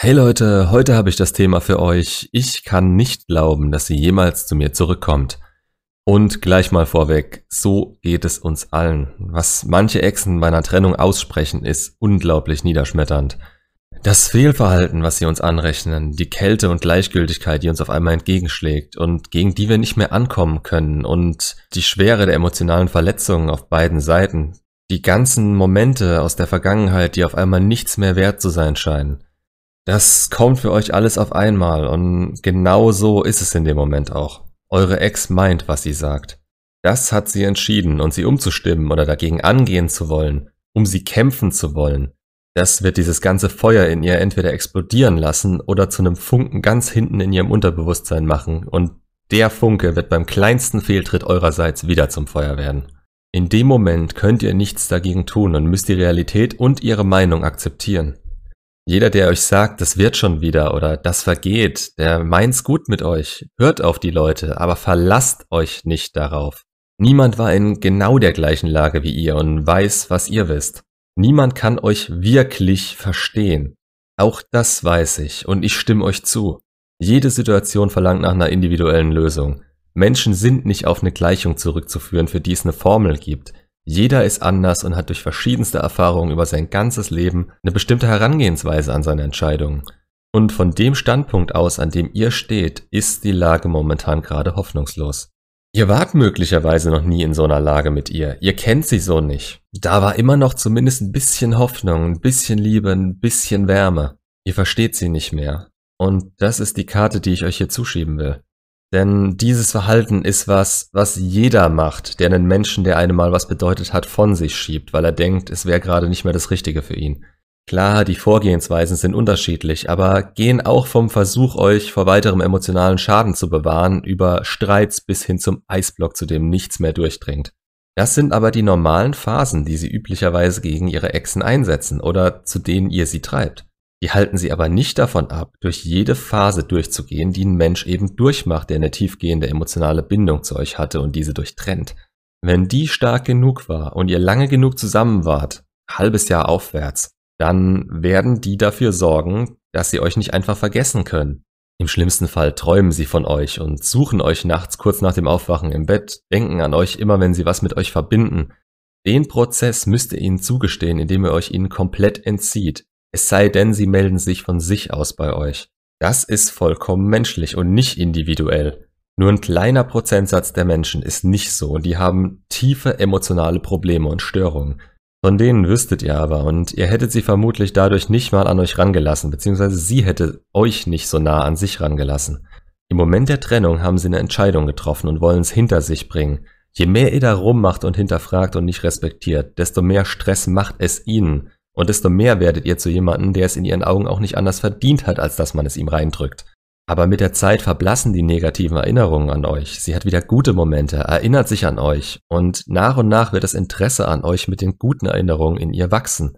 Hey Leute, heute habe ich das Thema für euch. Ich kann nicht glauben, dass sie jemals zu mir zurückkommt. Und gleich mal vorweg, so geht es uns allen. Was manche Exen bei einer Trennung aussprechen, ist unglaublich niederschmetternd. Das Fehlverhalten, was sie uns anrechnen, die Kälte und Gleichgültigkeit, die uns auf einmal entgegenschlägt und gegen die wir nicht mehr ankommen können und die Schwere der emotionalen Verletzungen auf beiden Seiten, die ganzen Momente aus der Vergangenheit, die auf einmal nichts mehr wert zu sein scheinen. Das kommt für euch alles auf einmal und genau so ist es in dem Moment auch. Eure Ex meint, was sie sagt. Das hat sie entschieden und sie umzustimmen oder dagegen angehen zu wollen, um sie kämpfen zu wollen. Das wird dieses ganze Feuer in ihr entweder explodieren lassen oder zu einem Funken ganz hinten in ihrem Unterbewusstsein machen und der Funke wird beim kleinsten Fehltritt eurerseits wieder zum Feuer werden. In dem Moment könnt ihr nichts dagegen tun und müsst die Realität und ihre Meinung akzeptieren. Jeder, der euch sagt, das wird schon wieder oder das vergeht, der meint's gut mit euch. Hört auf die Leute, aber verlasst euch nicht darauf. Niemand war in genau der gleichen Lage wie ihr und weiß, was ihr wisst. Niemand kann euch wirklich verstehen. Auch das weiß ich und ich stimme euch zu. Jede Situation verlangt nach einer individuellen Lösung. Menschen sind nicht auf eine Gleichung zurückzuführen, für die es eine Formel gibt. Jeder ist anders und hat durch verschiedenste Erfahrungen über sein ganzes Leben eine bestimmte Herangehensweise an seine Entscheidungen. Und von dem Standpunkt aus, an dem ihr steht, ist die Lage momentan gerade hoffnungslos. Ihr wart möglicherweise noch nie in so einer Lage mit ihr. Ihr kennt sie so nicht. Da war immer noch zumindest ein bisschen Hoffnung, ein bisschen Liebe, ein bisschen Wärme. Ihr versteht sie nicht mehr. Und das ist die Karte, die ich euch hier zuschieben will. Denn dieses Verhalten ist was, was jeder macht, der einen Menschen, der einem mal was bedeutet hat, von sich schiebt, weil er denkt, es wäre gerade nicht mehr das Richtige für ihn. Klar, die Vorgehensweisen sind unterschiedlich, aber gehen auch vom Versuch, euch vor weiterem emotionalen Schaden zu bewahren, über Streits bis hin zum Eisblock, zu dem nichts mehr durchdringt. Das sind aber die normalen Phasen, die sie üblicherweise gegen ihre Exen einsetzen oder zu denen ihr sie treibt. Die halten sie aber nicht davon ab, durch jede Phase durchzugehen, die ein Mensch eben durchmacht, der eine tiefgehende emotionale Bindung zu euch hatte und diese durchtrennt. Wenn die stark genug war und ihr lange genug zusammen wart, halbes Jahr aufwärts, dann werden die dafür sorgen, dass sie euch nicht einfach vergessen können. Im schlimmsten Fall träumen sie von euch und suchen euch nachts kurz nach dem Aufwachen im Bett, denken an euch immer, wenn sie was mit euch verbinden. Den Prozess müsst ihr ihnen zugestehen, indem ihr euch ihnen komplett entzieht, es sei denn, sie melden sich von sich aus bei euch. Das ist vollkommen menschlich und nicht individuell. Nur ein kleiner Prozentsatz der Menschen ist nicht so und die haben tiefe emotionale Probleme und Störungen. Von denen wüsstet ihr aber und ihr hättet sie vermutlich dadurch nicht mal an euch rangelassen, beziehungsweise sie hätte euch nicht so nah an sich rangelassen. Im Moment der Trennung haben sie eine Entscheidung getroffen und wollen es hinter sich bringen. Je mehr ihr da rummacht und hinterfragt und nicht respektiert, desto mehr Stress macht es ihnen. Und desto mehr werdet ihr zu jemandem, der es in ihren Augen auch nicht anders verdient hat, als dass man es ihm reindrückt. Aber mit der Zeit verblassen die negativen Erinnerungen an euch. Sie hat wieder gute Momente, erinnert sich an euch und nach und nach wird das Interesse an euch mit den guten Erinnerungen in ihr wachsen.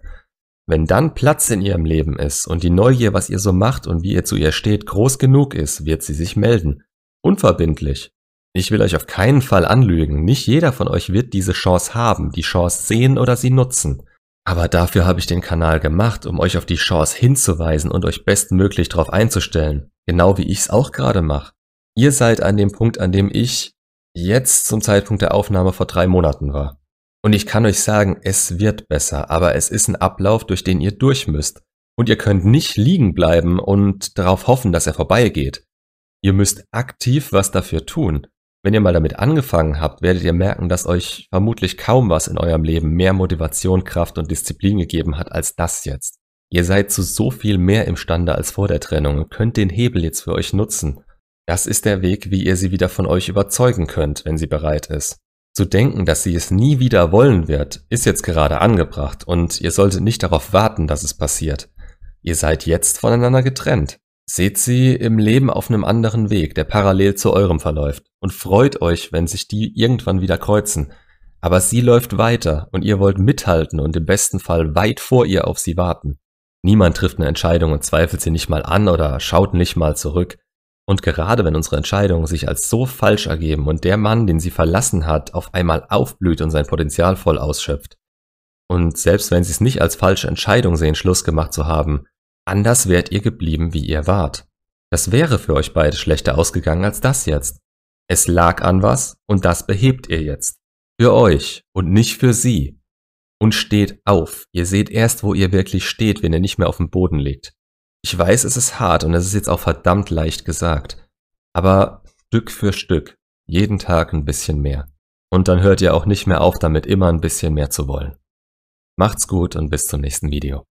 Wenn dann Platz in ihrem Leben ist und die Neugier, was ihr so macht und wie ihr zu ihr steht, groß genug ist, wird sie sich melden. Unverbindlich. Ich will euch auf keinen Fall anlügen. Nicht jeder von euch wird diese Chance haben, die Chance sehen oder sie nutzen. Aber dafür habe ich den Kanal gemacht, um euch auf die Chance hinzuweisen und euch bestmöglich darauf einzustellen. Genau wie ich es auch gerade mache. Ihr seid an dem Punkt, an dem ich jetzt zum Zeitpunkt der Aufnahme vor drei Monaten war. Und ich kann euch sagen, es wird besser, aber es ist ein Ablauf, durch den ihr durch müsst. Und ihr könnt nicht liegen bleiben und darauf hoffen, dass er vorbeigeht. Ihr müsst aktiv was dafür tun. Wenn ihr mal damit angefangen habt, werdet ihr merken, dass euch vermutlich kaum was in eurem Leben mehr Motivation, Kraft und Disziplin gegeben hat als das jetzt. Ihr seid zu so viel mehr imstande als vor der Trennung und könnt den Hebel jetzt für euch nutzen. Das ist der Weg, wie ihr sie wieder von euch überzeugen könnt, wenn sie bereit ist. Zu denken, dass sie es nie wieder wollen wird, ist jetzt gerade angebracht und ihr solltet nicht darauf warten, dass es passiert. Ihr seid jetzt voneinander getrennt. Seht sie im Leben auf einem anderen Weg, der parallel zu eurem verläuft, und freut euch, wenn sich die irgendwann wieder kreuzen. Aber sie läuft weiter und ihr wollt mithalten und im besten Fall weit vor ihr auf sie warten. Niemand trifft eine Entscheidung und zweifelt sie nicht mal an oder schaut nicht mal zurück. Und gerade wenn unsere Entscheidungen sich als so falsch ergeben und der Mann, den sie verlassen hat, auf einmal aufblüht und sein Potenzial voll ausschöpft. Und selbst wenn sie es nicht als falsche Entscheidung sehen, Schluss gemacht zu haben, Anders wärt ihr geblieben, wie ihr wart. Das wäre für euch beide schlechter ausgegangen als das jetzt. Es lag an was und das behebt ihr jetzt. Für euch und nicht für sie. Und steht auf. Ihr seht erst, wo ihr wirklich steht, wenn ihr nicht mehr auf dem Boden liegt. Ich weiß, es ist hart und es ist jetzt auch verdammt leicht gesagt. Aber Stück für Stück. Jeden Tag ein bisschen mehr. Und dann hört ihr auch nicht mehr auf damit, immer ein bisschen mehr zu wollen. Macht's gut und bis zum nächsten Video.